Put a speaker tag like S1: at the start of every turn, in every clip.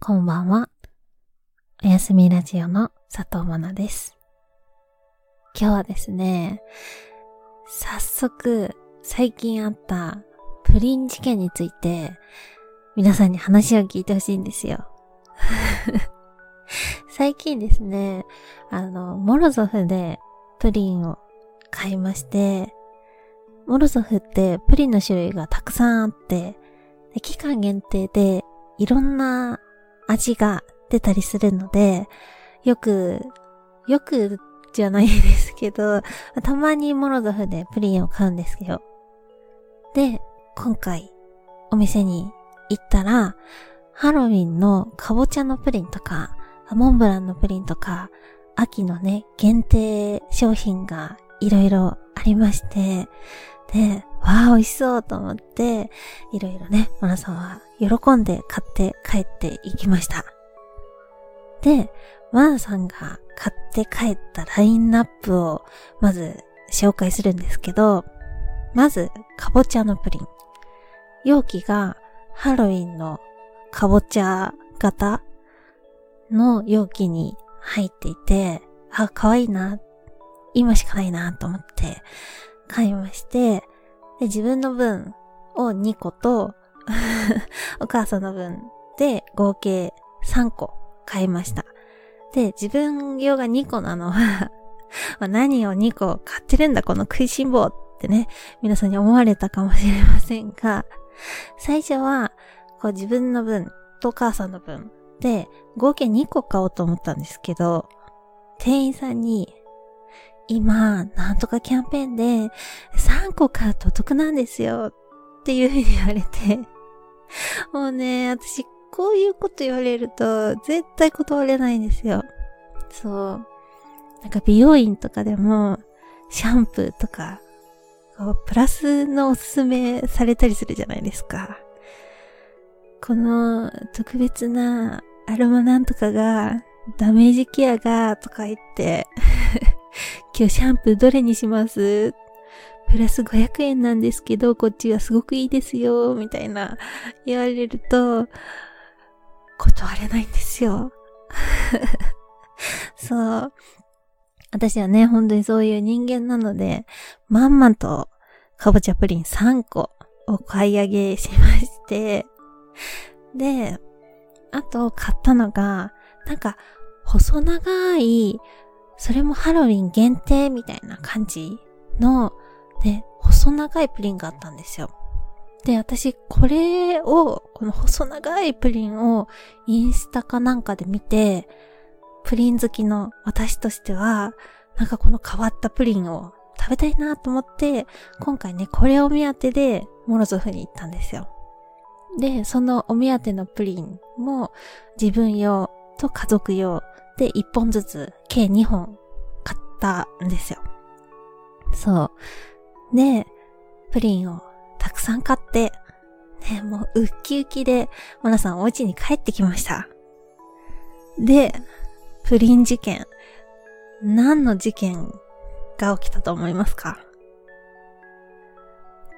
S1: こんばんは。おやすみラジオの佐藤まなです。今日はですね、早速最近あったプリン事件について皆さんに話を聞いてほしいんですよ。最近ですね、あの、モロゾフでプリンを買いまして、モロゾフってプリンの種類がたくさんあって、期間限定でいろんな味が出たりするので、よく、よくじゃないですけど、たまにモロゾフでプリンを買うんですよ。で、今回お店に行ったら、ハロウィンのかぼちゃのプリンとか、モンブランのプリンとか、秋のね、限定商品がいろいろありまして、で、わあ、美味しそうと思って、いろいろね、マナさんは喜んで買って帰っていきました。で、マナさんが買って帰ったラインナップをまず紹介するんですけど、まず、かぼちゃのプリン。容器がハロウィンのかぼちゃ型の容器に入っていて、あ、可愛いな。今しかないなと思って買いまして、で、自分の分を2個と、お母さんの分で合計3個買いました。で、自分用が2個なのは、何を2個買ってるんだこの食いしん坊ってね、皆さんに思われたかもしれませんが、最初は、こう自分の分とお母さんの分で合計2個買おうと思ったんですけど、店員さんに、今、なんとかキャンペーンで3個買うとお得なんですよっていうふうに言われて、もうね、私こういうこと言われると絶対断れないんですよ。そう。なんか美容院とかでもシャンプーとか、こうプラスのおすすめされたりするじゃないですか。この特別なアロマなんとかがダメージケアがとか言って 今日シャンプーどれにします？プラス500円なんですけど、こっちはすごくいいですよ、みたいな言われると、断れないんですよ。そう。私はね、本当にそういう人間なので、まんまとかぼちゃプリン3個を買い上げしまして、で、あと買ったのが、なんか、細長い、それもハロウィン限定みたいな感じの、ね、細長いプリンがあったんですよ。で、私、これを、この細長いプリンをインスタかなんかで見て、プリン好きの私としては、なんかこの変わったプリンを食べたいなと思って、今回ね、これを目当てで、モロゾフに行ったんですよ。で、そのお目当てのプリンも、自分用と家族用で1本ずつ、計2本買ったんですよ。そう。で、プリンをたくさん買って、ね、もうウッキウキで、モナさんお家に帰ってきました。で、プリン事件。何の事件が起きたと思いますか？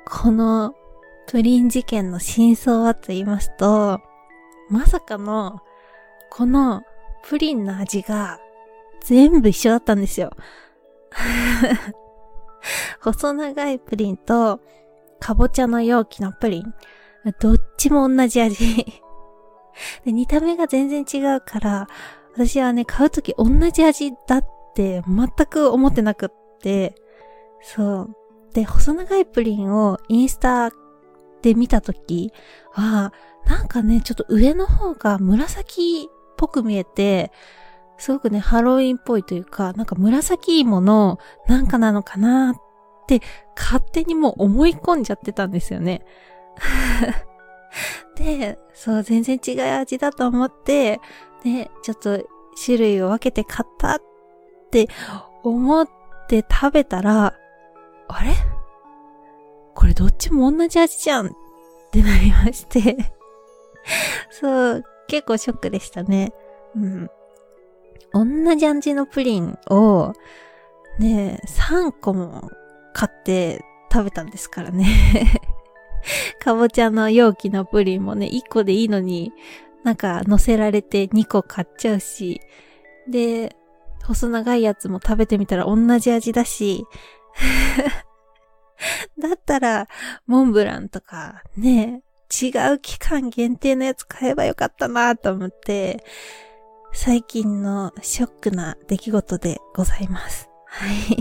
S1: このプリン事件の真相はと言いますと、まさかの、このプリンの味が全部一緒だったんですよ。細長いプリンと、かぼちゃの容器のプリン。どっちも同じ味。で見た目が全然違うから、私はね、買うとき同じ味だって全く思ってなくって、そう。で、細長いプリンをインスタで見たときは、なんかね、ちょっと上の方が紫ぽく見えて、すごくね、ハロウィンっぽいというか、なんか紫芋のなんかなのかなって、勝手にもう思い込んじゃってたんですよね。で、そう、全然違う味だと思って、で、ちょっと種類を分けて買ったって思って食べたら、あれ？これどっちも同じ味じゃんってなりまして。そう、結構ショックでしたね。うん。同じ味のプリンを、ね、3個も買って食べたんですからね。かぼちゃの容器のプリンもね、1個でいいのに、なんか乗せられて2個買っちゃうし、で、細長いやつも食べてみたら同じ味だし、だったら、モンブランとか、ね、違う期間限定のやつ買えばよかったなと思って、最近のショックな出来事でございます。はい。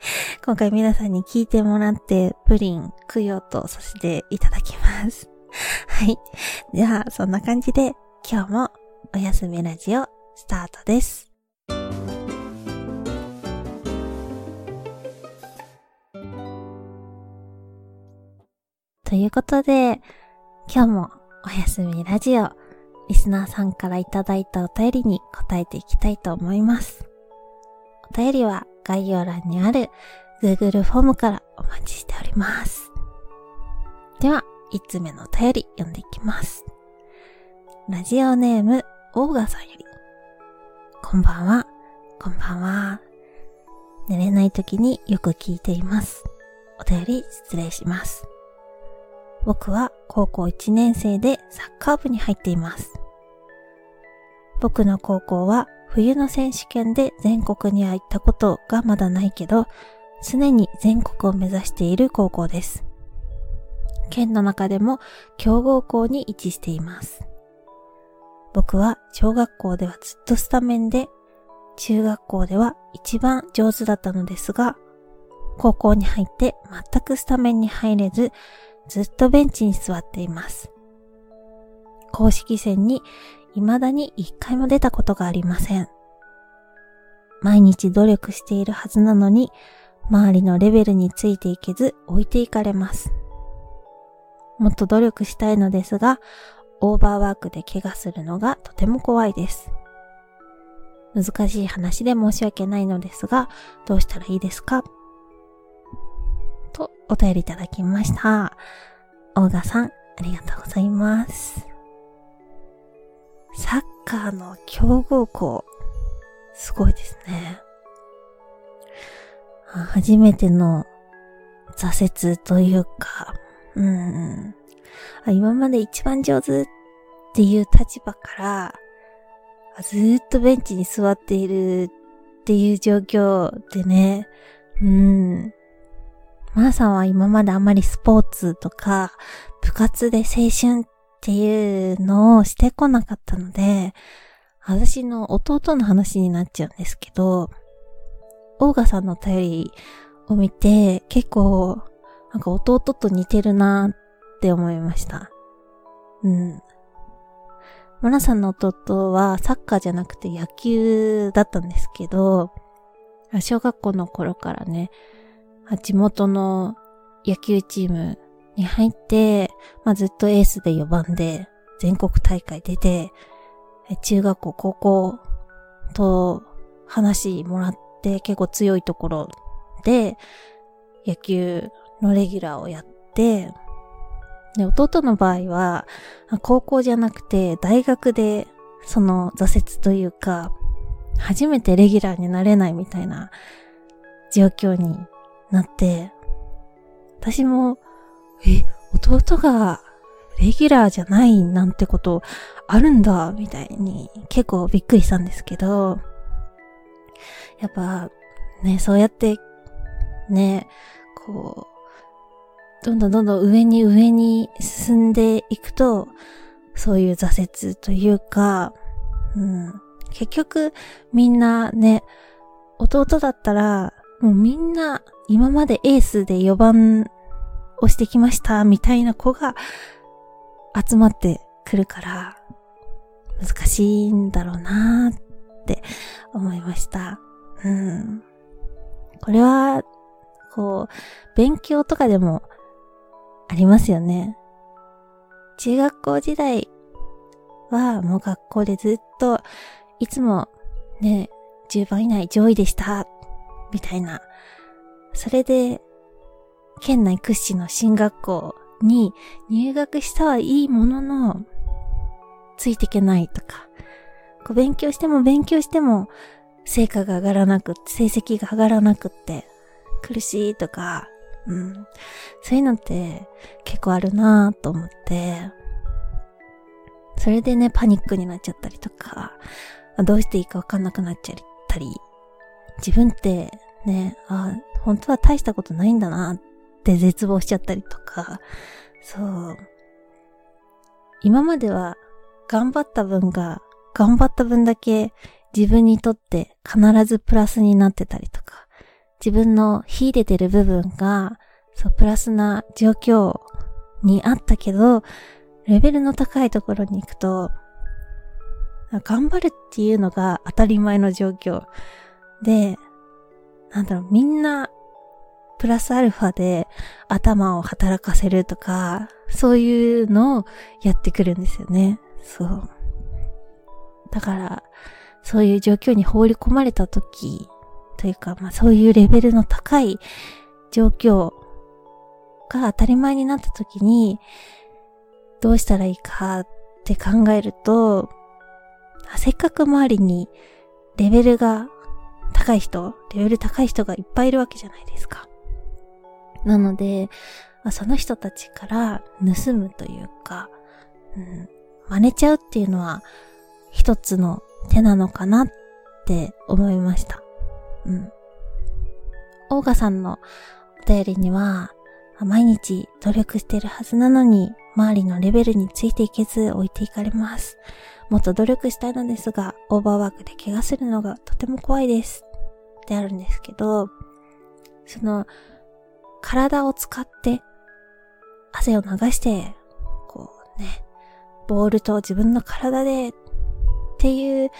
S1: 今回皆さんに聞いてもらってプリン供養とさせていただきます。はい。では、そんな感じで今日もおやすみラジオスタートです。ということで、今日もおやすみラジオ、リスナーさんからいただいたお便りに答えていきたいと思います。お便りは概要欄にある Google フォームからお待ちしております。では、5つ目のお便り読んでいきます。ラジオネーム、オーガさんより。こんばんは、こんばんは。寝れない時によく聞いています。お便り失礼します。僕は高校1年生でサッカー部に入っています。僕の高校は冬の選手権で全国には行ったことがまだないけど、常に全国を目指している高校です。県の中でも強豪校に位置しています。僕は小学校ではずっとスタメンで、中学校では一番上手だったのですが、高校に入って全くスタメンに入れず、ずっとベンチに座っています。公式戦に未だに一回も出たことがありません。毎日努力しているはずなのに、周りのレベルについていけず置いていかれます。もっと努力したいのですが、オーバーワークで怪我するのがとても怖いです。難しい話で申し訳ないのですが、どうしたらいいですか？とお便りいただきました。オーガさん、ありがとうございます。サッカーの強豪校、すごいですね。初めての挫折というか、うん、今まで一番上手っていう立場から、ずっとベンチに座っているっていう状況でね、うん、マーさんは今まであまりスポーツとか部活で青春っていうのをしてこなかったので、私の弟の話になっちゃうんですけど、オーガさんの頼りを見て結構なんか弟と似てるなって思いました。うん。マナさんの弟はサッカーじゃなくて野球だったんですけど、小学校の頃からね、地元の野球チームに入って、まあ、ずっとエースで4番で全国大会出て、中学校、高校と話もらって結構強いところで野球のレギュラーをやって、で、弟の場合は、高校じゃなくて大学でその挫折というか、初めてレギュラーになれないみたいな状況になって、私も、え、弟がレギュラーじゃないなんてことあるんだ、みたいに結構びっくりしたんですけど、やっぱね、そうやってね、こう、どんどんどんどん上に上に進んでいくと、そういう挫折というか、うん、結局みんなね、弟だったら、もうみんな今までエースで4番をしてきましたみたいな子が集まってくるから難しいんだろうなって思いました。うん。これは、こう、勉強とかでもありますよね。中学校時代はもう学校でずっといつもね、10番以内上位でしたみたいなそれで、県内屈指の進学校に入学したはいいものの、ついていけないとか、こう勉強しても勉強しても、成果が上がらなく、成績が上がらなくって、苦しいとか、うん。そういうのって結構あるなぁと思って、そそれでね、パニックになっちゃったりとか、どうしていいかわかんなくなっちゃったり、自分ってね、あ、本当は大したことないんだなって絶望しちゃったりとか、そう。今までは頑張った分が、頑張った分だけ自分にとって必ずプラスになってたりとか、自分の秀でてる部分が、そう、プラスな状況にあったけど、レベルの高いところに行くと、頑張るっていうのが当たり前の状況。で、なんだろう、みんな、プラスアルファで頭を働かせるとか、そういうのをやってくるんですよね。そう。だから、そういう状況に放り込まれた時、というか、まあそういうレベルの高い状況が当たり前になった時に、どうしたらいいかって考えると、せっかく周りにレベルが高い人、レベル高い人がいっぱいいるわけじゃないですか。なので、その人たちから盗むというか、うん、真似ちゃうっていうのは一つの手なのかなって思いました。うん。オーガさんのお便りには、毎日努力してるはずなのに、周りのレベルについていけず置いていかれます。もっと努力したいのですが、オーバーワークで怪我するのがとても怖いです。ってあるんですけど、その、体を使って汗を流して、こうね、ボールと自分の体でっていう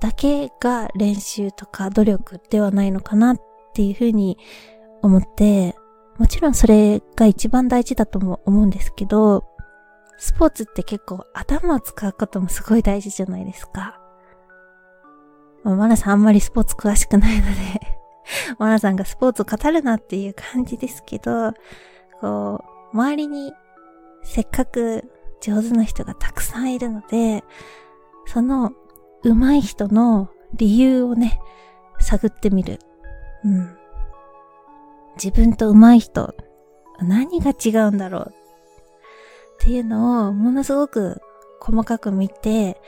S1: だけが練習とか努力ではないのかなっていうふうに思って、もちろんそれが一番大事だとも思うんですけど、スポーツって結構頭を使うこともすごい大事じゃないですか。まあ、マナさんあんまりスポーツ詳しくないので マナさんがスポーツを語るなっていう感じですけど、こう、周りにせっかく上手な人がたくさんいるので、その上手い人の理由をね、探ってみる。うん。自分と上手い人、何が違うんだろうっていうのをものすごく細かく見て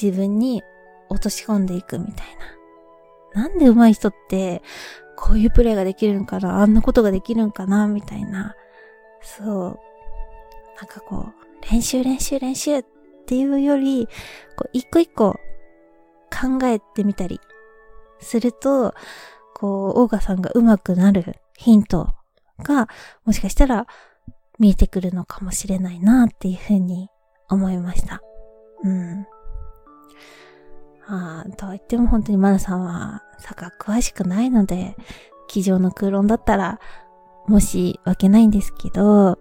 S1: 自分に落とし込んでいくみたいな。なんで上手い人ってこういうプレイができるんかな？あんなことができるんかな？みたいな。そう。なんかこう、練習練習練習っていうより、こう、一個一個考えてみたりすると、こう、オーガさんが上手くなるヒントが、もしかしたら見えてくるのかもしれないなっていうふうに思いました。うん。ああ、とは言っても本当にマナさんはサッカー詳しくないので、机上の空論だったらもし訳ないんですけど、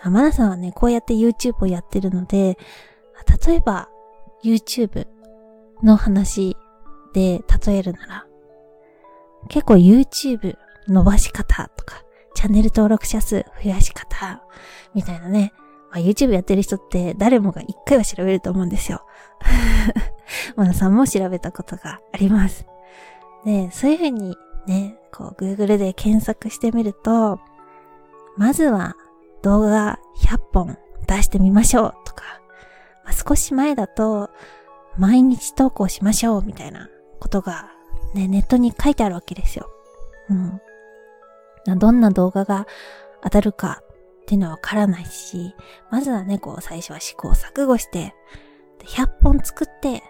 S1: あ、マナさんはね、こうやって YouTube をやってるので、例えば YouTube の話で例えるなら、結構 YouTube 伸ばし方とか、ャンネル登録者数増やし方、みたいなね。まあ、YouTube やってる人って誰もが一回は調べると思うんですよ。マナさんも調べたことがあります。で、そういうふうにね、こう Google で検索してみると、まずは動画100本出してみましょうとか、まあ、少し前だと毎日投稿しましょうみたいなことがね、ネットに書いてあるわけですよ。うん。どんな動画が当たるかっていうのはわからないし、まずはね、こう最初は試行錯誤して、100本作って、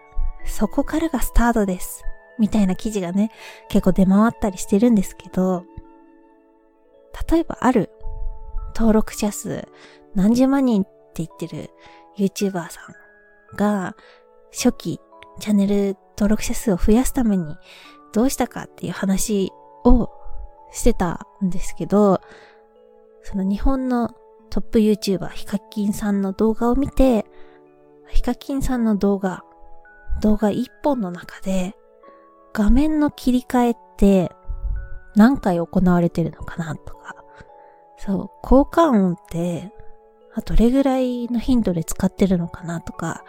S1: そこからがスタートです。みたいな記事がね、結構出回ったりしてるんですけど、例えばある登録者数何十万人って言ってる YouTuber さんが、初期チャンネル登録者数を増やすためにどうしたかっていう話をしてたんですけど、その日本のトップ YouTuber ヒカキンさんの動画を見て、ヒカキンさんの動画、動画一本の中で画面の切り替えって何回行われてるのかなとか、そう、効果音ってどれぐらいの頻度で使ってるのかなとか、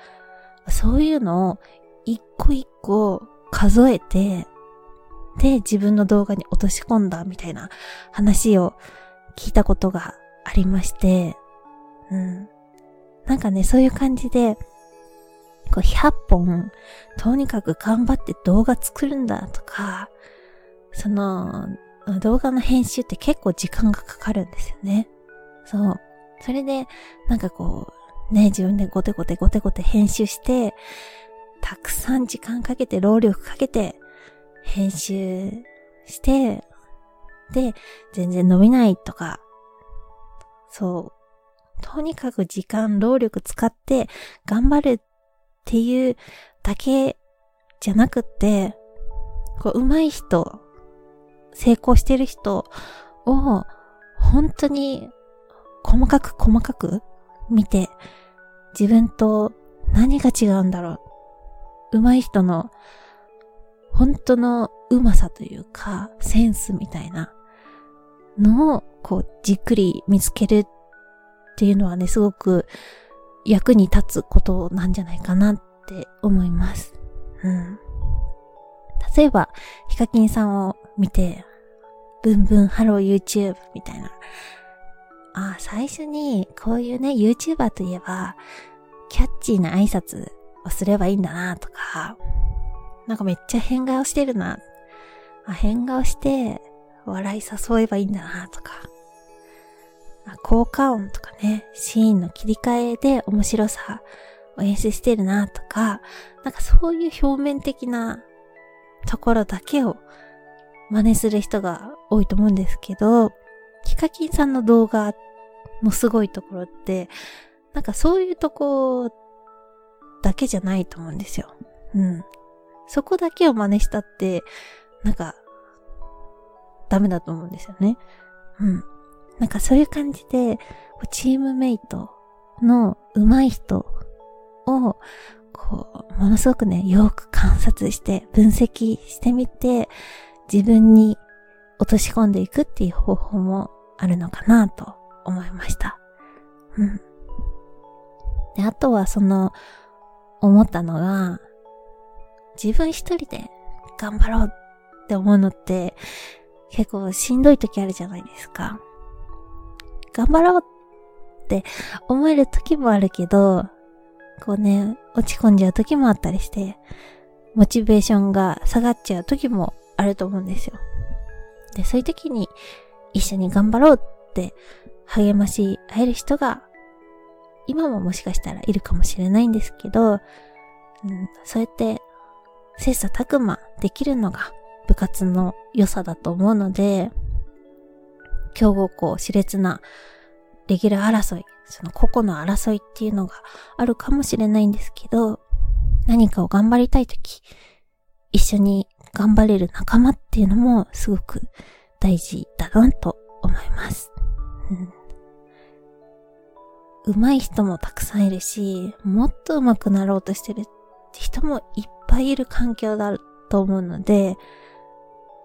S1: そういうのを一個一個数えて、で、自分の動画に落とし込んだみたいな話を聞いたことがありまして、うん。なんかね、そういう感じで、こう100本、とにかく頑張って動画作るんだとか、その、動画の編集って結構時間がかかるんですよね。そう。それで、なんかこう、ね、自分でゴテゴテゴテゴテ編集して、たくさん時間かけて、労力かけて、編集して、で、全然伸びないとか、そう。とにかく時間、労力使って頑張るっていうだけじゃなくって、こう、上手い人、成功してる人を、本当に細かく細かく見て、自分と何が違うんだろう。上手い人の、本当の上手さというか、センスみたいなのを、こう、じっくり見つけるっていうのはね、すごく役に立つことなんじゃないかなって思います。うん。例えば、ヒカキンさんを見て、ブンブンハロー YouTube みたいな。あ、最初にこういうね、YouTuber といえば、キャッチーな挨拶をすればいいんだなとか、なんかめっちゃ変顔してるな。あ、変顔して笑い誘えばいいんだなとか。効果音とかね、シーンの切り替えで面白さを演出してるなとか、なんかそういう表面的なところだけを真似する人が多いと思うんですけど、ヒカキンさんの動画のすごいところって、なんかそういうとこだけじゃないと思うんですよ。うん。そこだけを真似したって、なんか、ダメだと思うんですよね。うん。なんかそういう感じで、チームメイトの上手い人を、こう、ものすごくね、よく観察して、分析してみて、自分に落とし込んでいくっていう方法もあるのかなと思いました。うん。で、あとはその、思ったのが、自分一人で頑張ろうって思うのって、結構しんどい時あるじゃないですか。頑張ろうって思える時もあるけど、こうね、落ち込んじゃう時もあったりして、モチベーションが下がっちゃう時もあると思うんですよ。で、そういう時に一緒に頑張ろうって励まし合える人が、今ももしかしたらいるかもしれないんですけど、うん、そうやって切磋琢磨できるのが部活の良さだと思うので、強豪校、熾烈なレギュラー争い、その個々の争いっていうのがあるかもしれないんですけど、何かを頑張りたいとき、一緒に頑張れる仲間っていうのもすごく大事だなと思います。うん、上手い人もたくさんいるし、もっと上手くなろうとしてる人もいっぱいいる環境だと思うので、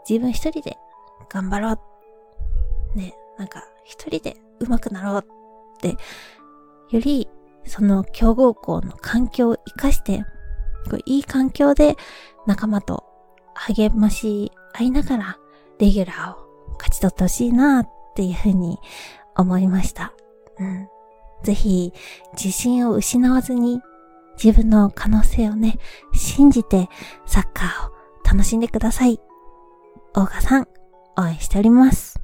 S1: 自分一人で頑張ろうね、なんか一人で上手くなろうって、よりその強豪校の環境を活かして、こういい環境で仲間と励まし合いながらレギュラーを勝ち取ってほしいなっていうふうに思いました。うん。ぜひ自信を失わずに自分の可能性をね、信じてサッカーを楽しんでください。大賀さん、応援しております。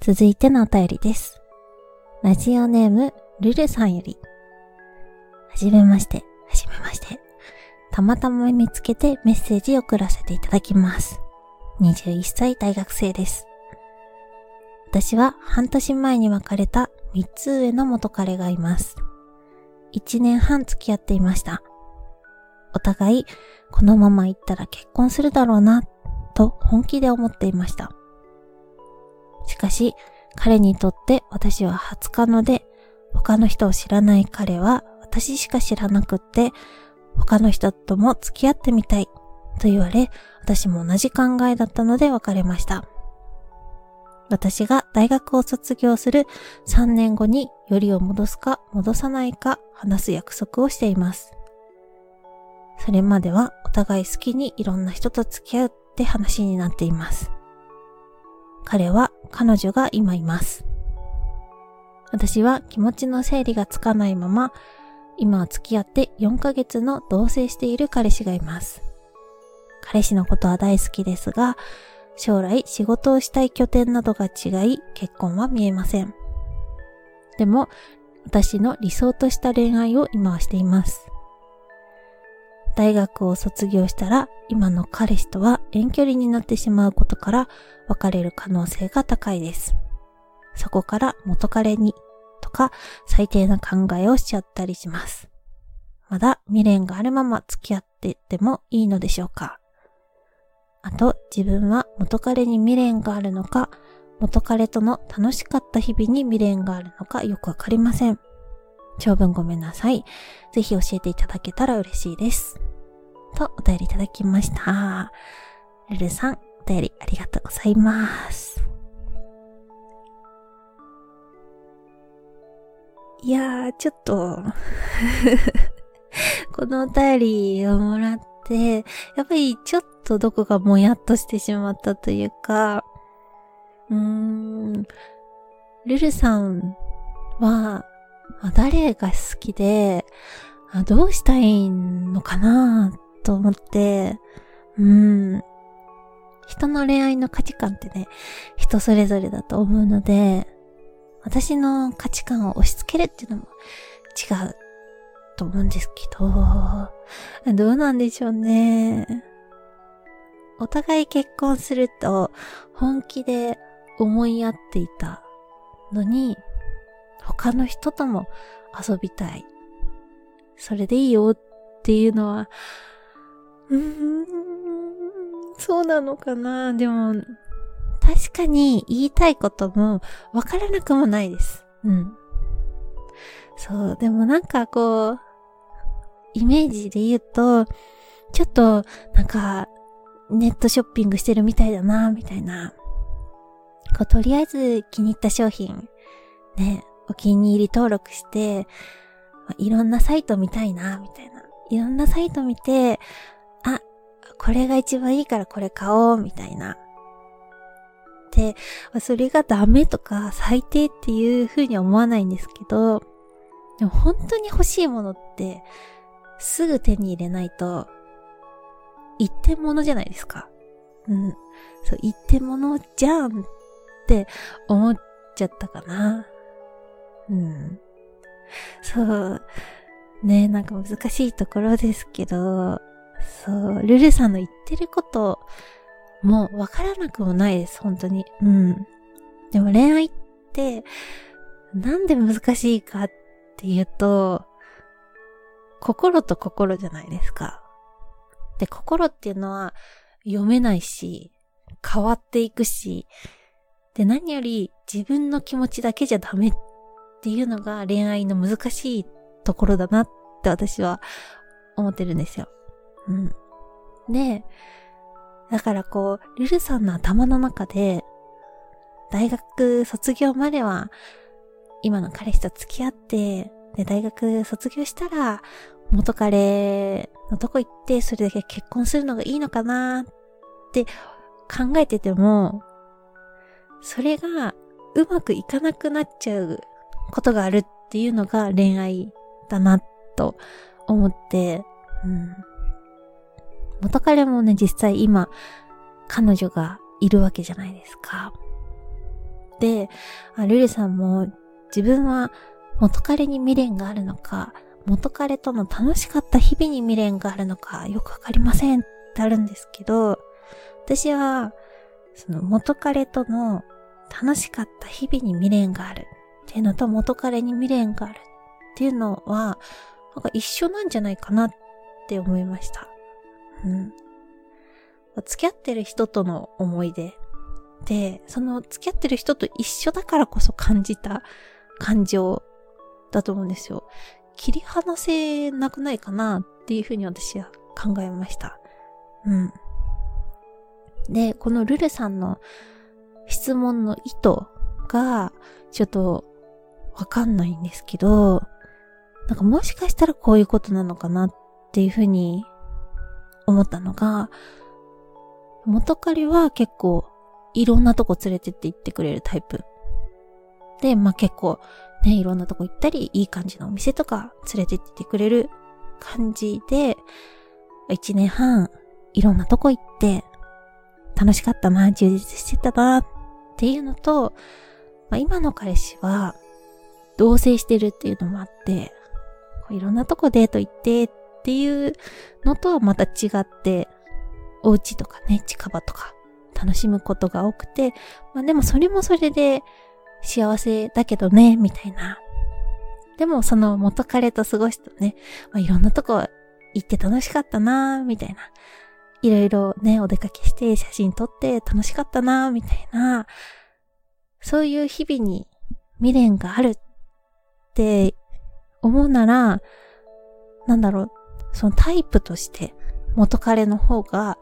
S1: 続いてのお便りです。ラジオネーム、ルルさんより。はじめまして、はじめまして。たまたま見つけてメッセージを送らせていただきます。21歳大学生です。私は半年前に別れた3つ上の元彼がいます。1年半付き合っていました。お互い、このまま行ったら結婚するだろうな、と本気で思っていました。しかし、彼にとって私は初カノで、他の人を知らない彼は私しか知らなくって、他の人とも付き合ってみたいと言われ、私も同じ考えだったので別れました。私が大学を卒業する3年後によりを戻すか戻さないか話す約束をしています。それまではお互い好きにいろんな人と付き合うって話になっています。彼は彼女が今います。私は気持ちの整理がつかないまま、今は付き合って4ヶ月の同棲している彼氏がいます。彼氏のことは大好きですが、将来仕事をしたい拠点などが違い、結婚は見えません。でも、私の理想とした恋愛を今はしています。大学を卒業したら、今の彼氏とは遠距離になってしまうことから別れる可能性が高いです。そこから元彼にとか最低な考えをしちゃったりします。まだ未練があるまま付き合っててもいいのでしょうか？あと自分は元彼に未練があるのか元彼との楽しかった日々に未練があるのかよくわかりません。長文ごめんなさい。ぜひ教えていただけたら嬉しいです。と、お便りいただきました。ルルさん、お便りありがとうございます。いやー、ちょっと このお便りをもらって、やっぱりちょっとどこかもやっとしてしまったというか、うーん、ルルさんは、誰が好きで、どうしたいのかなと思って、うん。人の恋愛の価値観ってね、人それぞれだと思うので、私の価値観を押し付けるっていうのも違うと思うんですけど、どうなんでしょうね。お互い結婚すると本気で思い合っていたのに、他の人とも遊びたい。それでいいよっていうのは、うーん、そうなのかなでも、確かに言いたいこともわからなくもないです。うん。そう、でもなんかこう、イメージで言うと、ちょっと、なんか、ネットショッピングしてるみたいだな、みたいな。こう、とりあえず気に入った商品、ね、お気に入り登録して、まあ、いろんなサイト見たいな、みたいな。いろんなサイト見て、あ、これが一番いいからこれ買おう、みたいな。で、それがダメとか最低っていう風には思わないんですけど、でも本当に欲しいものって、すぐ手に入れないと、一点物じゃないですか。うん。そう、一点物じゃんって思っちゃったかな。うん。そう。ねなんか難しいところですけど、そう、ルルさんの言ってることもうわからなくもないです、本当に。うん。でも恋愛って、なんで難しいかっていうと、心と心じゃないですか。で、心っていうのは読めないし、変わっていくし、で、何より自分の気持ちだけじゃダメっていうのが恋愛の難しいところだなって私は思ってるんですよ。うん。で、だからこう、ルルさんの頭の中で、大学卒業までは、今の彼氏と付き合って、で、大学卒業したら、元彼のとこ行って、それだけ結婚するのがいいのかなって考えてても、それがうまくいかなくなっちゃうことがあるっていうのが恋愛だなと思って、うん。元彼もね、実際今、彼女がいるわけじゃないですか。で、ルルさんも自分は元彼に未練があるのか、元彼との楽しかった日々に未練があるのかよくわかりませんってあるんですけど、私は、その元彼との楽しかった日々に未練があるっていうのと元彼に未練があるっていうのは、なんか一緒なんじゃないかなって思いました。うん。付き合ってる人との思い出。で、その付き合ってる人と一緒だからこそ感じた感情だと思うんですよ。切り離せなくないかなっていうふうに私は考えました。うん。で、このルルさんの質問の意図が、ちょっとわかんないんですけど、なんかもしかしたらこういうことなのかなっていうふうに思ったのが、元彼は結構いろんなとこ連れてって行ってくれるタイプ。で、まあ、結構、ね、いろんなとこ行ったり、いい感じのお店とか連れてってくれる感じで、一年半、いろんなとこ行って、楽しかったな、充実してたな、っていうのと、まあ、今の彼氏は、同棲してるっていうのもあって、いろんなとこデート行ってっていうのとはまた違って、お家とかね、近場とか楽しむことが多くて、まあでもそれもそれで幸せだけどね、みたいな。でもその元彼と過ごすとね、まあ、いろんなとこ行って楽しかったな、みたいな。いろいろね、お出かけして写真撮って楽しかったな、みたいな。そういう日々に未練があるって思うなら、なんだろう、そのタイプとして元彼の方が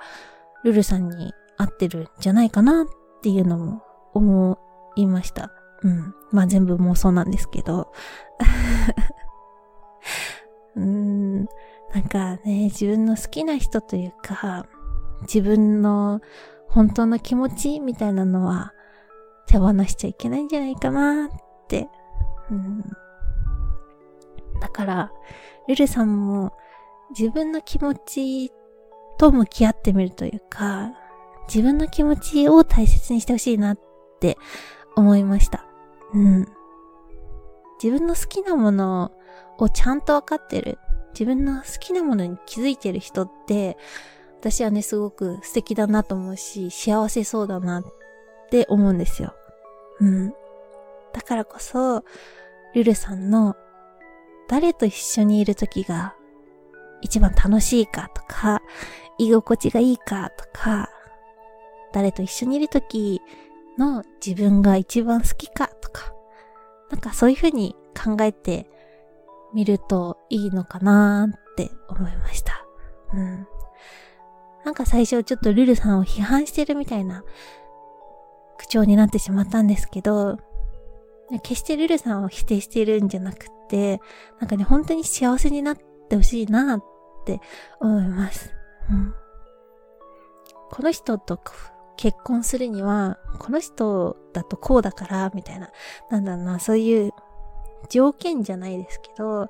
S1: ルルさんに合ってるんじゃないかなっていうのも思いました。うん。まあ全部妄想なんですけど。うーん。なんかね、自分の好きな人というか、自分の本当の気持ちみたいなのは手放しちゃいけないんじゃないかなって。うん、だから、ルルさんも自分の気持ちと向き合ってみるというか、自分の気持ちを大切にしてほしいなって思いました。うん。自分の好きなものをちゃんとわかってる。自分の好きなものに気づいてる人って、私はね、すごく素敵だなと思うし、幸せそうだなって思うんですよ。うん。だからこそ、ルルさんの誰と一緒にいる時が一番楽しいかとか、居心地がいいかとか、誰と一緒にいる時の自分が一番好きかとか、なんかそういうふうに考えてみるといいのかなって思いました。うん。なんか最初ちょっとルルさんを批判してるみたいな口調になってしまったんですけど、決してルルさんを否定してるんじゃなくて、なんかね、本当に幸せになってほしいなって思います。うん。この人と結婚するには、この人だとこうだから、みたいな、なんだろうな、そういう条件じゃないですけど、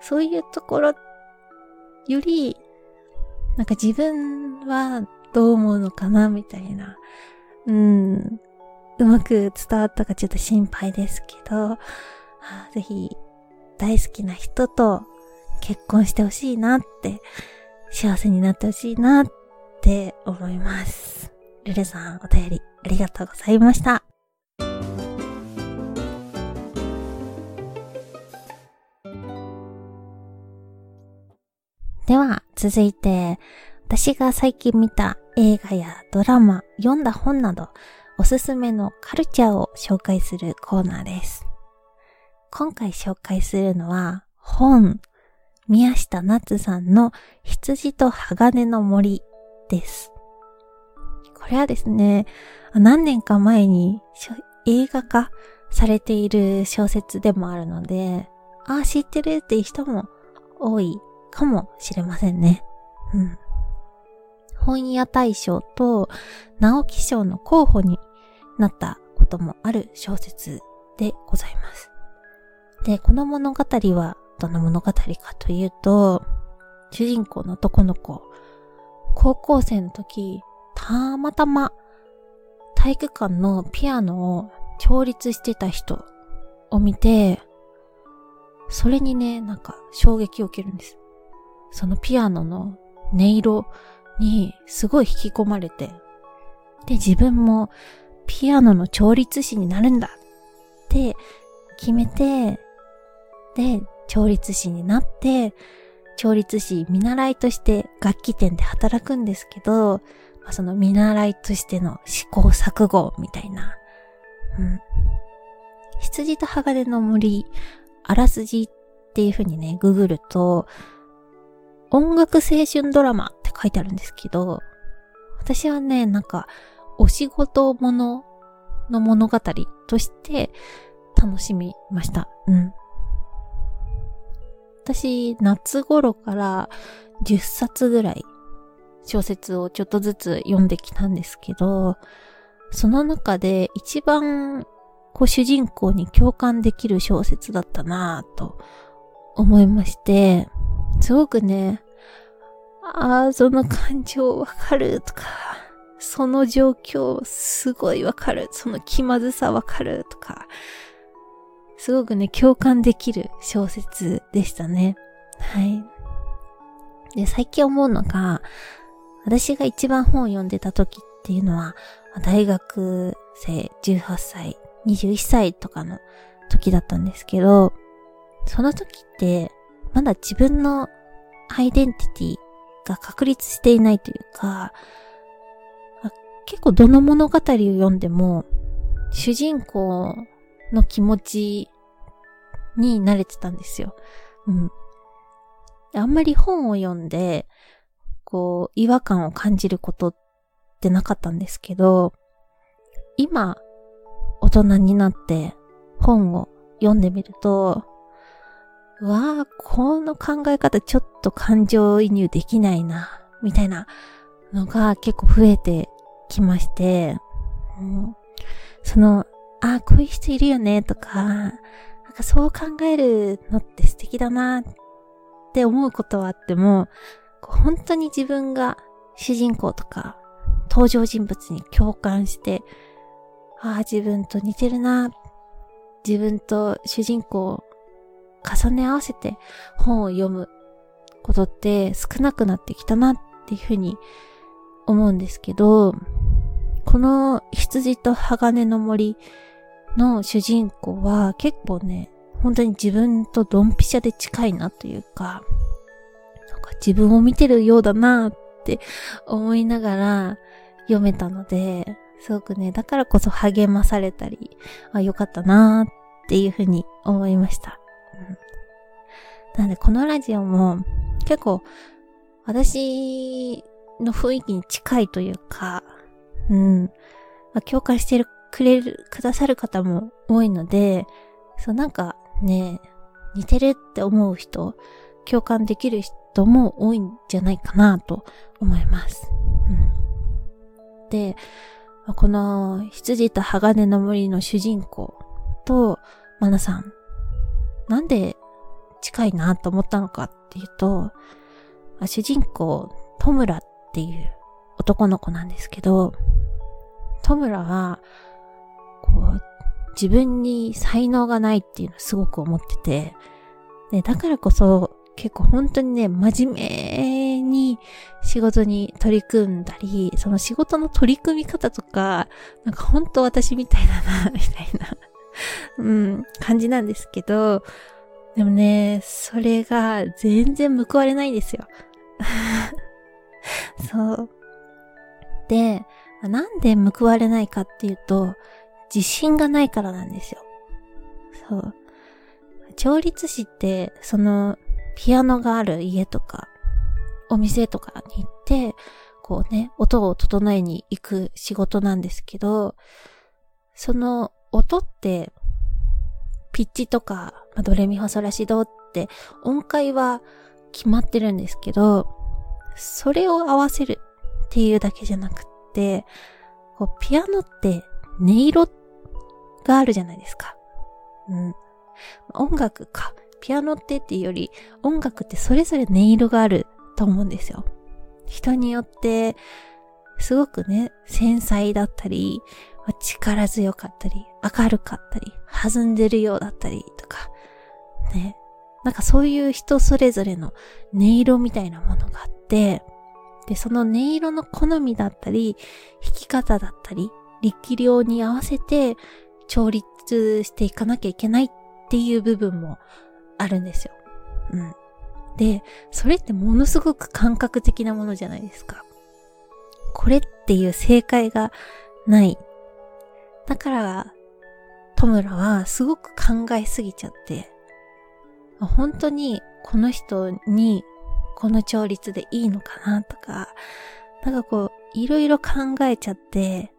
S1: そういうところより、なんか自分はどう思うのかな、みたいな。うん。うまく伝わったかちょっと心配ですけど、ぜひ大好きな人と結婚してほしいなって、幸せになってほしいなって思います。ルルさん、お便りありがとうございました。では、続いて、私が最近見た映画やドラマ、読んだ本など、おすすめのカルチャーを紹介するコーナーです。今回紹介するのは、本、宮下夏さんの羊と鋼の森です。これはですね、何年か前に映画化されている小説でもあるので、ああ、知ってるっていう人も多いかもしれませんね。うん。本屋大賞と直木賞の候補になったこともある小説でございます。で、この物語はどの物語かというと、主人公の男の子、高校生の時、たまたま体育館のピアノを調律してた人を見て、それにね、なんか衝撃を受けるんです。そのピアノの音色にすごい引き込まれて、で、自分もピアノの調律師になるんだって決めて、で、調律師になって、調律師見習いとして楽器店で働くんですけど、その見習いとしての試行錯誤みたいな。うん。羊と鋼の森、あらすじっていう風にね、ググると、音楽青春ドラマって書いてあるんですけど、私はね、なんか、お仕事ものの物語として楽しみました。うん。私、夏頃から10冊ぐらい小説をちょっとずつ読んできたんですけど、その中で一番こう主人公に共感できる小説だったなぁと思いまして、すごくね、ああ、その感情わかるとか、その状況すごいわかる、その気まずさわかるとか、すごくね、共感できる小説でしたね。はい。で、最近思うのが、私が一番本を読んでた時っていうのは、大学生18歳、21歳とかの時だったんですけど、その時って、まだ自分のアイデンティティが確立していないというか、結構どの物語を読んでも、主人公の気持ちに慣れてたんですよ。うん。あんまり本を読んで、こう、違和感を感じることってなかったんですけど、今、大人になって本を読んでみると、わあ、この考え方ちょっと感情移入できないな、みたいなのが結構増えてきまして、うん、その、ああ、こういう人いるよね、とか、なんかそう考えるのって素敵だな、って思うことはあっても、本当に自分が主人公とか登場人物に共感して、ああ、自分と似てるな、自分と主人公を重ね合わせて本を読むことって少なくなってきたなっていうふうに思うんですけど、この羊と鋼の森の主人公は結構ね、本当に自分とドンピシャで近いなというか、か自分を見てるようだなって思いながら読めたので、すごくね、だからこそ励まされたり、あ、よかったなっていうふうに思いました。うん、なので、このラジオも結構私の雰囲気に近いというか、うん、まあ、共感してる、くれる、くださる方も多いので、そうなんかね、似てるって思う人、共感できる人も多いんじゃないかなと思います。うん、で、この羊と鋼の森の主人公とマナさん、なんで近いなと思ったのかっていうと、主人公、トムラっていう男の子なんですけど、トムラは、こう、自分に才能がないっていうのをすごく思ってて、で、だからこそ結構本当にね、真面目に仕事に取り組んだり、その仕事の取り組み方とか、なんか本当私みたいだな、みたいなうん、感じなんですけど、でもね、それが全然報われないんですよ。そう。で、なんで報われないかっていうと、自信がないからなんですよ。そう。調律師って、その、ピアノがある家とか、お店とかに行って、こうね、音を整えに行く仕事なんですけど、その音って、ピッチとか、まあ、ドレミファソラシドって音階は決まってるんですけど、それを合わせるっていうだけじゃなくって、こうピアノって音色があるじゃないですか。うん。音楽か。ピアノってっていうより、音楽ってそれぞれ音色があると思うんですよ。人によって、すごくね、繊細だったり、力強かったり、明るかったり、弾んでるようだったりとか、ね。なんかそういう人それぞれの音色みたいなものがあって、で、その音色の好みだったり、弾き方だったり、力量に合わせて調律していかなきゃいけないっていう部分もあるんですよ。うん。で、それってものすごく感覚的なものじゃないですか。これっていう正解がない。だから、トムラはすごく考えすぎちゃって、本当にこの人にこの調律でいいのかなとか、なんかこう、いろいろ考えちゃって、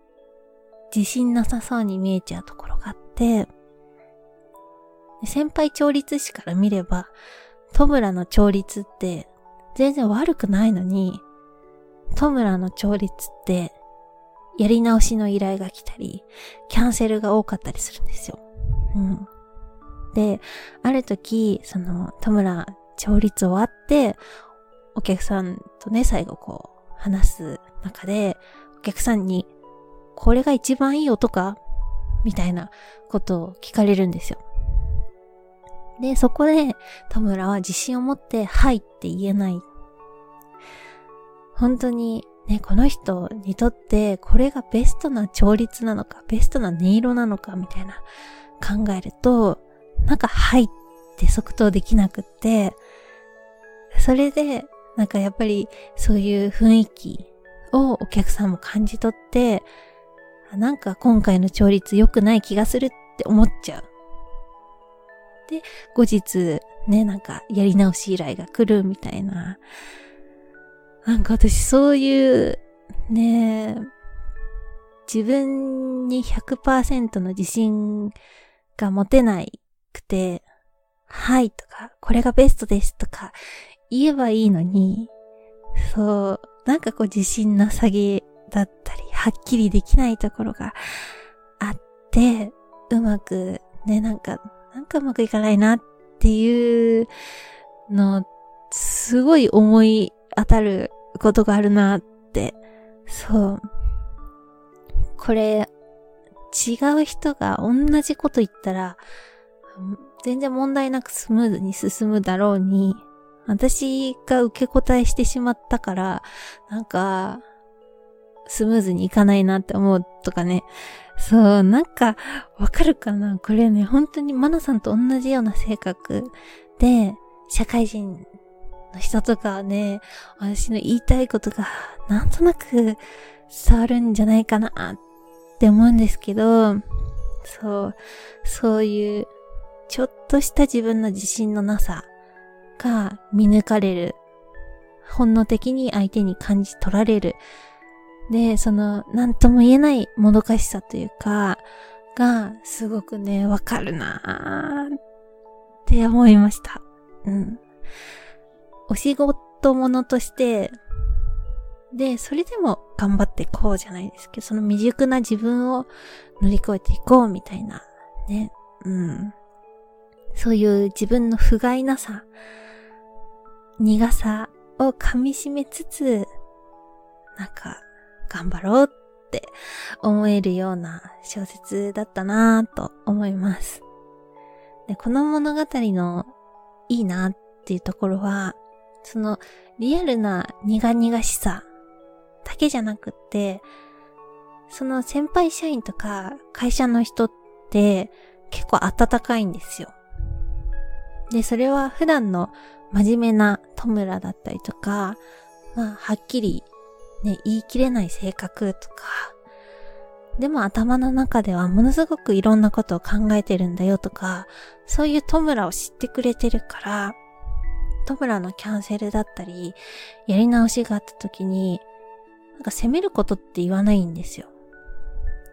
S1: 自信なさそうに見えちゃうところがあって、先輩調律師から見れば、トムラの調律って全然悪くないのに、トムラの調律ってやり直しの依頼が来たり、キャンセルが多かったりするんですよ。うん。で、ある時、その、田村調律終わって、お客さんとね、最後こう、話す中で、お客さんに、これが一番いい音か？みたいなことを聞かれるんですよ。で、そこで、田村は自信を持って、はいって言えない。本当に、ね、この人にとって、これがベストな調律なのか、ベストな音色なのか、みたいな考えると、なんか、はいって即答できなくって、それで、なんかやっぱり、そういう雰囲気をお客さんも感じ取って、なんか今回の調律良くない気がするって思っちゃう。で、後日、ね、なんかやり直し依頼が来るみたいな。なんか私そういう、ね、自分に100%の自信が持てないくて、はいとか、これがベストですとか言えばいいのに、そう、なんかこう自信なさげだったり、はっきりできないところがあって、うまくね、なんかなんかうまくいかないなっていうの、すごい思い当たることがあるなって。そう。これ、違う人が同じこと言ったら、全然問題なくスムーズに進むだろうに、私が受け答えしてしまったから、なんか、スムーズにいかないなって思うとかね。そう、なんか、わかるかな？これね、本当にマナさんと同じような性格で、社会人の人とかね、私の言いたいことが、なんとなく伝わるんじゃないかなって思うんですけど、そう、そういう、ちょっとした自分の自信のなさが見抜かれる。本能的に相手に感じ取られるで、その、なんとも言えないもどかしさというか、が、すごくね、わかるなーって思いました。うん。お仕事者として、で、それでも頑張っていこうじゃないですけど、その未熟な自分を乗り越えていこうみたいな、ね。うん。そういう自分の不甲斐なさ、苦さを噛み締めつつ、なんか、頑張ろうって思えるような小説だったなぁと思います。で、この物語のいいなっていうところは、そのリアルな苦々しさだけじゃなくって、その先輩社員とか会社の人って結構温かいんですよ。で、それは普段の真面目な戸村だったりとか、まあ、はっきりね、言い切れない性格とか、でも頭の中ではものすごくいろんなことを考えてるんだよとか、そういうトムラを知ってくれてるから、トムラのキャンセルだったり、やり直しがあった時に、なんか責めることって言わないんですよ。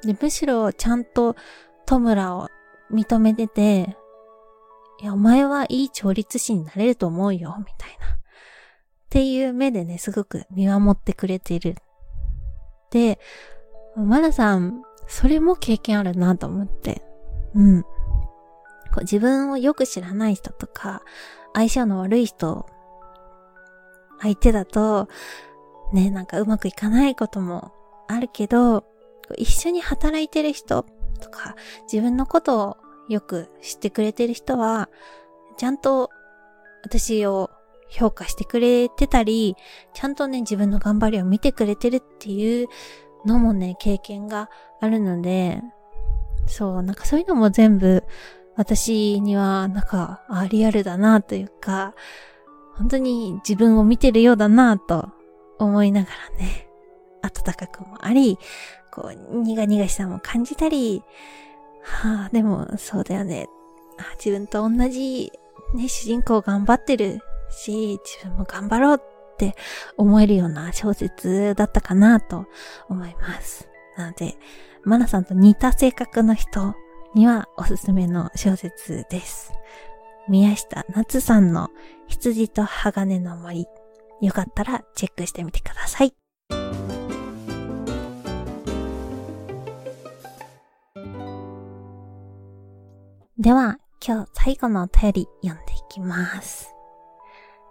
S1: で、むしろちゃんとトムラを認めてて、いや、お前はいい調律師になれると思うよ、みたいな。っていう目でね、すごく見守ってくれている。で、マナさん、それも経験あるなと思って。うん。こう自分をよく知らない人とか、相性の悪い人、相手だと、ね、なんかうまくいかないこともあるけど、一緒に働いてる人とか、自分のことをよく知ってくれてる人は、ちゃんと私を評価してくれてたり、ちゃんとね、自分の頑張りを見てくれてるっていうのもね、経験があるので、そう、なんかそういうのも全部、私には、なんか、あ、リアルだなというか、本当に自分を見てるようだなと思いながらね、暖かくもあり、こう、苦々しさも感じたり、はあ、でも、そうだよね。自分と同じ、ね、主人公頑張ってるし、自分も頑張ろうって思えるような小説だったかなと思います。なので、マナさんと似た性格の人にはおすすめの小説です。宮下夏さんの羊と鋼の森。よかったらチェックしてみてください。では、今日最後のお便り読んでいきます。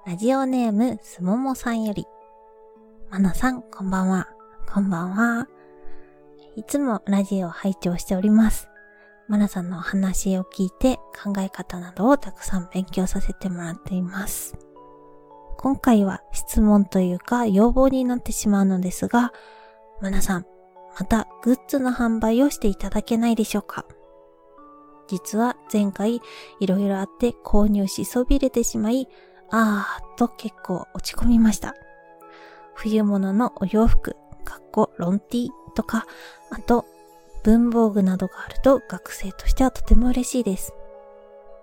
S1: ラジオネームすももさんより。まなさん、こんばんは。こんばんは。いつもラジオを拝聴しております。まなさんのお話を聞いて考え方などをたくさん勉強させてもらっています。今回は質問というか要望になってしまうのですが、まなさん、またグッズの販売をしていただけないでしょうか？実は前回いろいろあって購入しそびれてしまい、あーと結構落ち込みました。冬物のお洋服、かっこロンティとか、あと文房具などがあると学生としてはとても嬉しいです。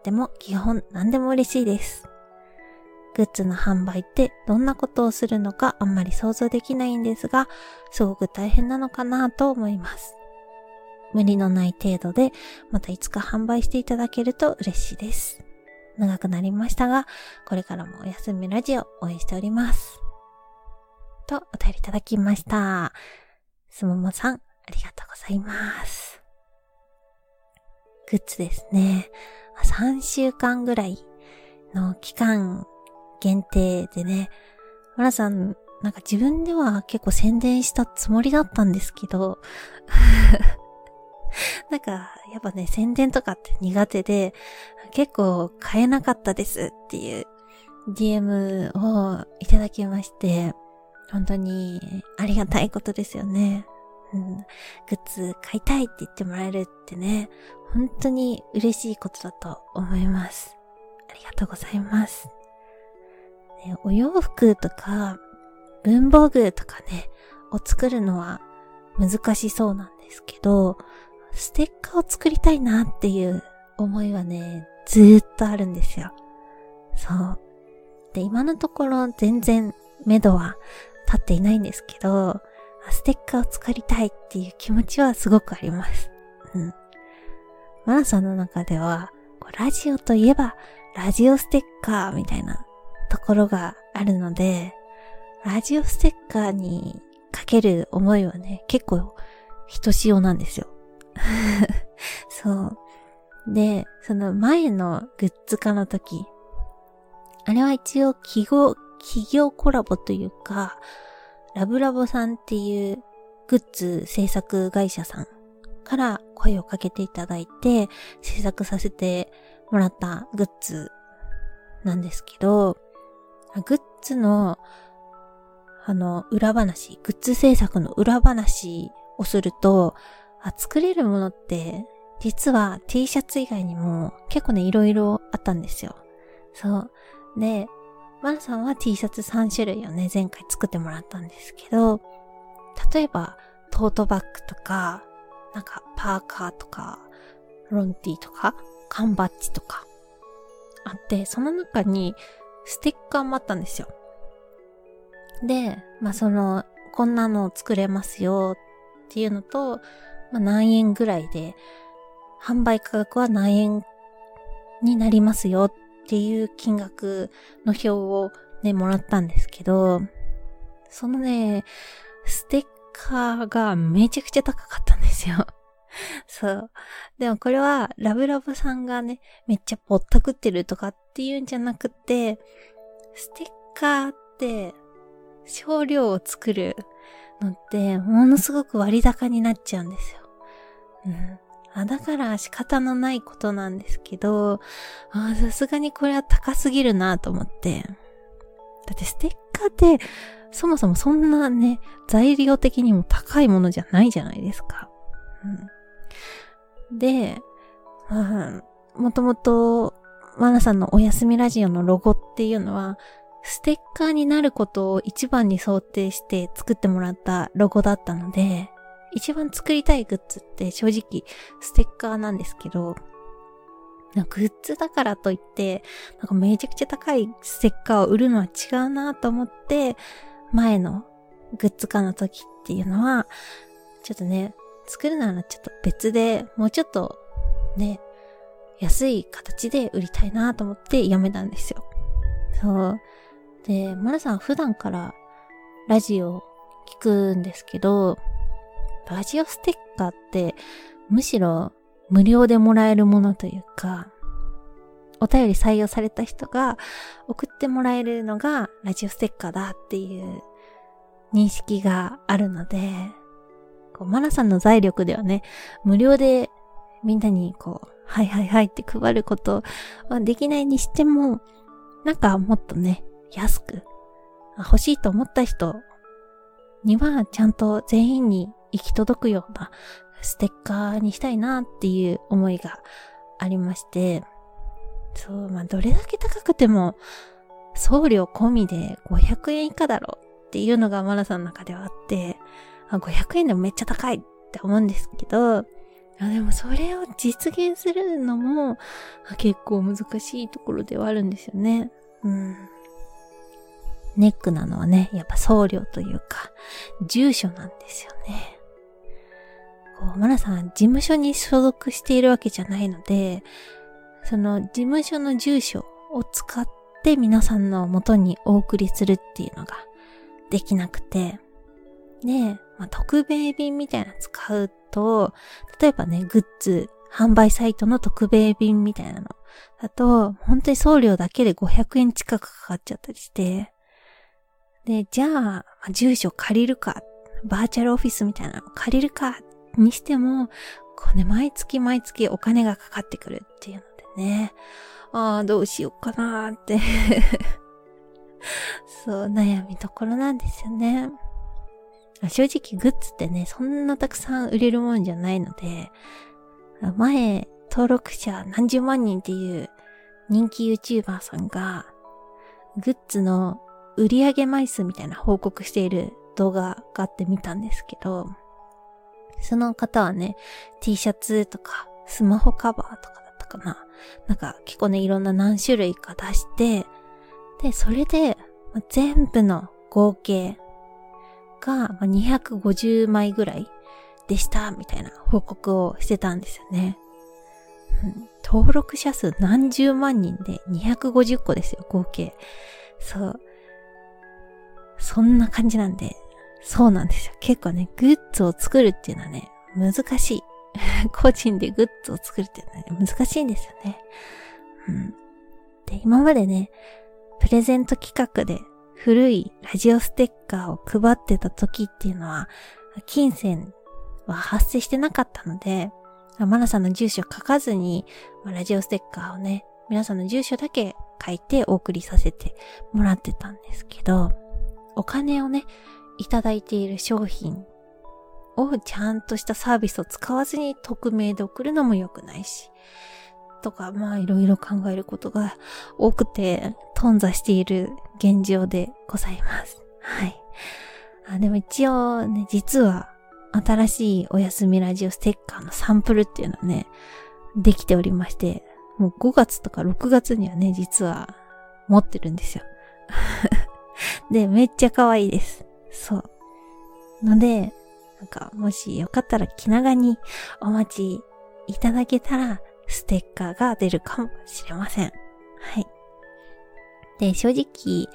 S1: でも基本何でも嬉しいです。グッズの販売ってどんなことをするのかあんまり想像できないんですが、すごく大変なのかなと思います。無理のない程度で、またいつか販売していただけると嬉しいです。長くなりましたが、これからもおやすみラジオ応援しております。と、お便りいただきました。すももさん、ありがとうございます。グッズですね。3週間ぐらいの期間限定でね、マラさん、なんか自分では結構宣伝したつもりだったんですけど なんか、やっぱね、宣伝とかって苦手で、結構買えなかったですっていう DM をいただきまして、本当にありがたいことですよね。うん、グッズ買いたいって言ってもらえるってね、本当に嬉しいことだと思います。ありがとうございます。ね、お洋服とか文房具とかね、を作るのは難しそうなんですけど、ステッカーを作りたいなっていう思いはね、ずーっとあるんですよ。そう。で、今のところ全然目処は立っていないんですけど、ステッカーを作りたいっていう気持ちはすごくあります。うん。マナさんの中では、ラジオといえば、ラジオステッカーみたいなところがあるので、ラジオステッカーにかける思いはね、結構、ひとしおなんですよ。そう。で、その前のグッズ化の時、あれは一応企業、企業コラボというか、ラブラボさんっていうグッズ制作会社さんから声をかけていただいて制作させてもらったグッズなんですけど、グッズのあの、裏話、グッズ制作の裏話をすると、あ、作れるものって、実は T シャツ以外にも結構ね、いろいろあったんですよ。そう。で、マナさんは T シャツ3種類をね、前回作ってもらったんですけど、例えば、トートバッグとか、なんか、パーカーとか、ロンティとか、缶バッジとか、あって、その中に、ステッカーもあったんですよ。で、まあ、その、こんなの作れますよっていうのと、何円ぐらいで、販売価格は何円になりますよっていう金額の表をね、もらったんですけど、そのね、ステッカーがめちゃくちゃ高かったんですよ。そう。でもこれは、ラブラブさんがね、めっちゃぼったくってるとかっていうんじゃなくて、ステッカーって、少量を作るのって、ものすごく割高になっちゃうんですよ。うん。あ、だから仕方のないことなんですけど、あさすがにこれは高すぎるなと思って。だってステッカーって、そもそもそんなね、材料的にも高いものじゃないじゃないですか。うん、で、まあ、もともと、マナさんのおやすみラジオのロゴっていうのは、ステッカーになることを一番に想定して作ってもらったロゴだったので、一番作りたいグッズって正直ステッカーなんですけど、グッズだからといって、なんかめちゃくちゃ高いステッカーを売るのは違うなと思って、前のグッズ化の時っていうのは、ちょっとね、作るならちょっと別で、もうちょっとね、安い形で売りたいなと思ってやめたんですよ。そう。で、マラさん普段からラジオ聞くんですけど、ラジオステッカーってむしろ無料でもらえるものというか、お便り採用された人が送ってもらえるのがラジオステッカーだっていう認識があるので、こうマナさんの財力ではね、無料でみんなにこう、はいはいはいって配ることはできないにしても、なんかもっとね、安く、欲しいと思った人にはちゃんと全員に行き届くようなステッカーにしたいなっていう思いがありまして、そう、まあ、どれだけ高くても、送料込みで500円以下だろうっていうのがマラさんの中ではあって、あ500円でもめっちゃ高いって思うんですけど、あでもそれを実現するのも結構難しいところではあるんですよね。うん。ネックなのはね、やっぱ送料というか、住所なんですよね。こう、マナさん、事務所に所属しているわけじゃないので、その事務所の住所を使って皆さんの元にお送りするっていうのができなくて、で、まあ、特別便みたいなの使うと、例えばね、グッズ、販売サイトの特別便みたいなのだと、本当に送料だけで500円近くかかっちゃったりして、で、じゃあ、住所借りるか、バーチャルオフィスみたいなの借りるか。にしても、こうね、毎月毎月お金がかかってくるっていうのでね、ああ、どうしようかなーって。そう、悩みどころなんですよね。正直グッズってね、そんなたくさん売れるもんじゃないので、前、登録者何十万人っていう人気 YouTuber さんが、グッズの売上枚数みたいな報告している動画があって見たんですけど、その方はね、T シャツとかスマホカバーとかだったかな。なんか結構ね、いろんな何種類か出して、で、それで全部の合計が250枚ぐらいでしたみたいな報告をしてたんですよね。登録者数何十万人で250個ですよ、合計。そう。そんな感じなんで、そうなんですよ。結構ね、グッズを作るっていうのはね、難しい。個人でグッズを作るっていうのはね、難しいんですよね。うん。で、今までね、プレゼント企画で古いラジオステッカーを配ってた時っていうのは、金銭は発生してなかったので、マナさんの住所書かずに、ラジオステッカーをね、皆さんの住所だけ書いてお送りさせてもらってたんですけど、お金をね、いただいている商品をちゃんとしたサービスを使わずに匿名で送るのも良くないし、とか、まあいろいろ考えることが多くて、頓挫している現状でございます。はい。あでも一応ね、実は新しいおやすみラジオステッカーのサンプルっていうのはね、できておりまして、もう5月とか6月にはね、実は持ってるんですよ。で、めっちゃ可愛いです。そう。ので、なんか、もしよかったら気長にお待ちいただけたら、ステッカーが出るかもしれません。はい。で、正直、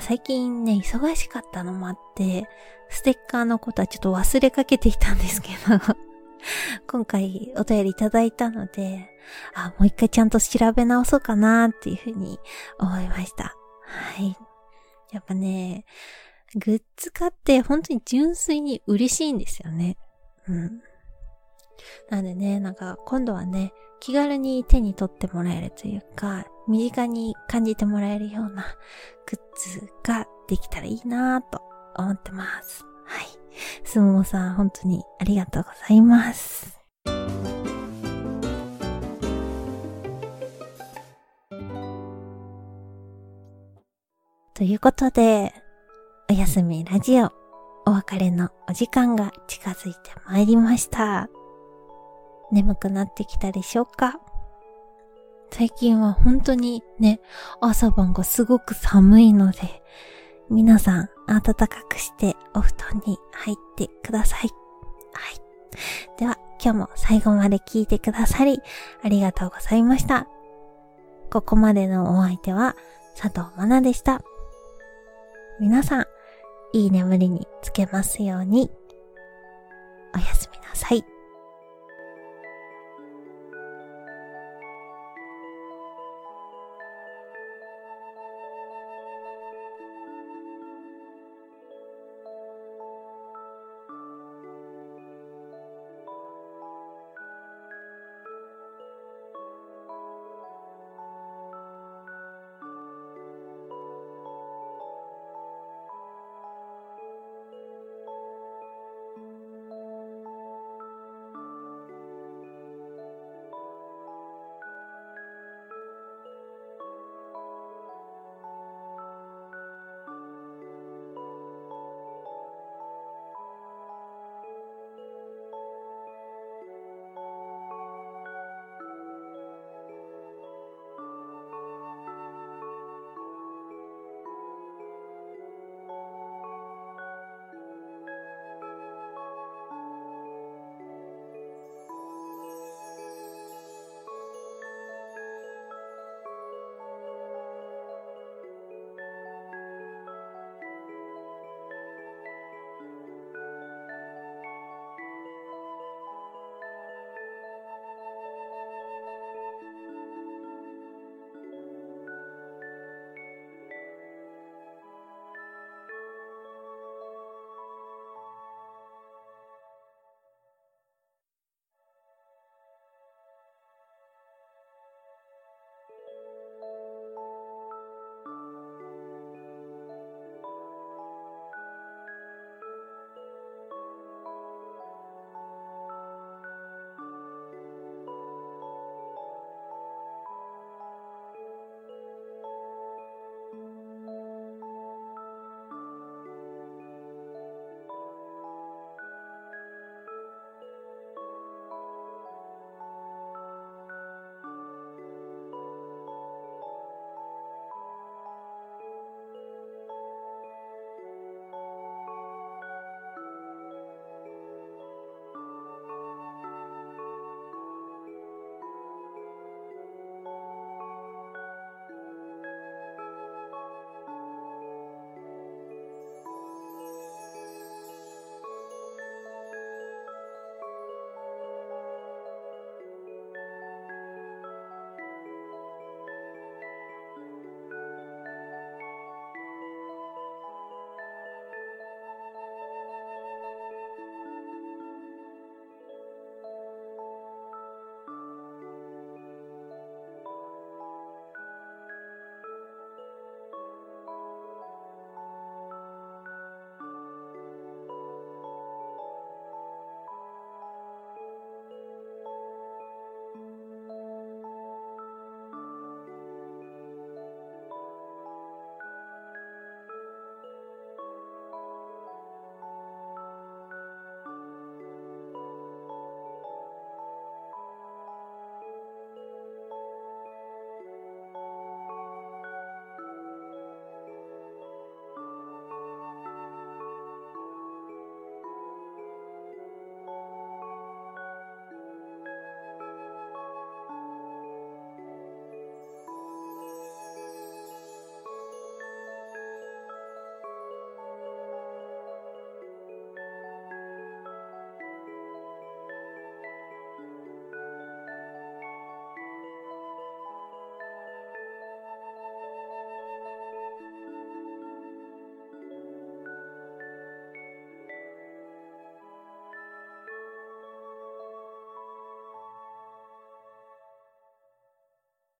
S1: 最近ね、忙しかったのもあって、ステッカーのことはちょっと忘れかけていたんですけど、今回お便りいただいたので、あ、もう一回ちゃんと調べ直そうかなっていうふうに思いました。はい。やっぱね、グッズ買って本当に純粋に嬉しいんですよね。うん。なんでね、なんか今度はね、気軽に手に取ってもらえるというか、身近に感じてもらえるようなグッズができたらいいなぁと思ってます。はい。すももさん、本当にありがとうございます。ということで、おやすみラジオ、お別れのお時間が近づいてまいりました。眠くなってきたでしょうか？最近は本当にね、朝晩がすごく寒いので、皆さん暖かくしてお布団に入ってください。はい。では、今日も最後まで聞いてくださり、ありがとうございました。ここまでのお相手は、佐藤まなでした。皆さん、いい眠りにつけますように。おやすみなさい。